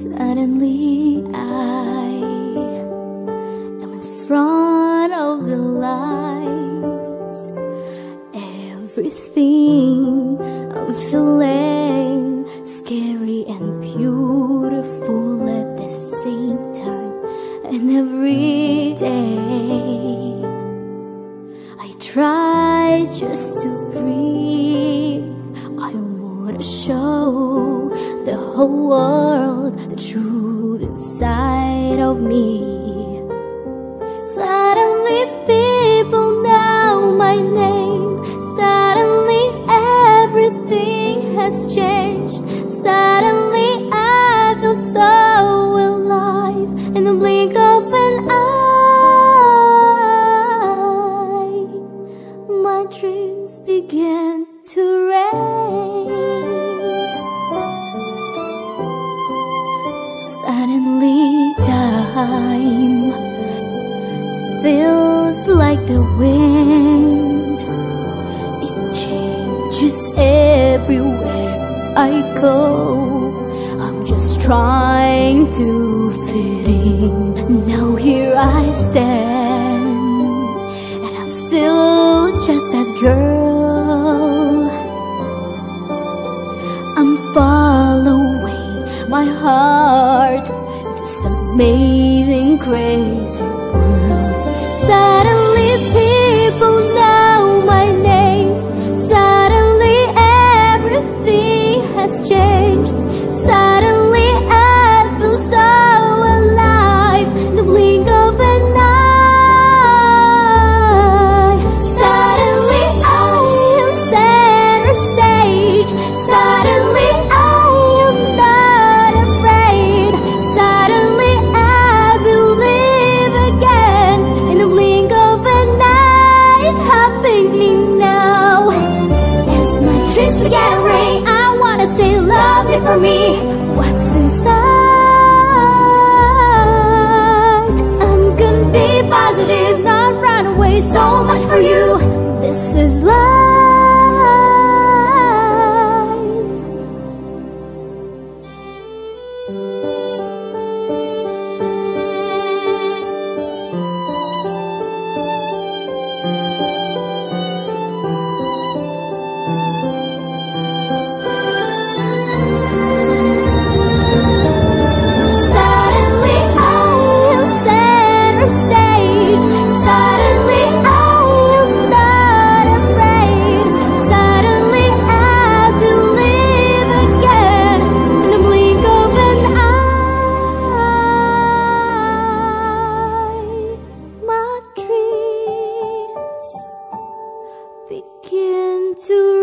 Suddenly I am in front of the lights. Everything I'm feeling scary and beautiful at the same time. And every day I try just to breathe. Wanna show the whole world the truth inside of me. Suddenly, people know my name. Suddenly, everything has changed. Suddenly, I feel so alive in the blink of an eye. My dreams begin to rain. Suddenly, time feels like the wind. It changes everywhere I go. I'm just trying to fit in. Now here I stand, and I'm still just that girl. This amazing, crazy world. Suddenly, people know my name. Suddenly, everything has changed. positive, not run away. So much for you. This is life. to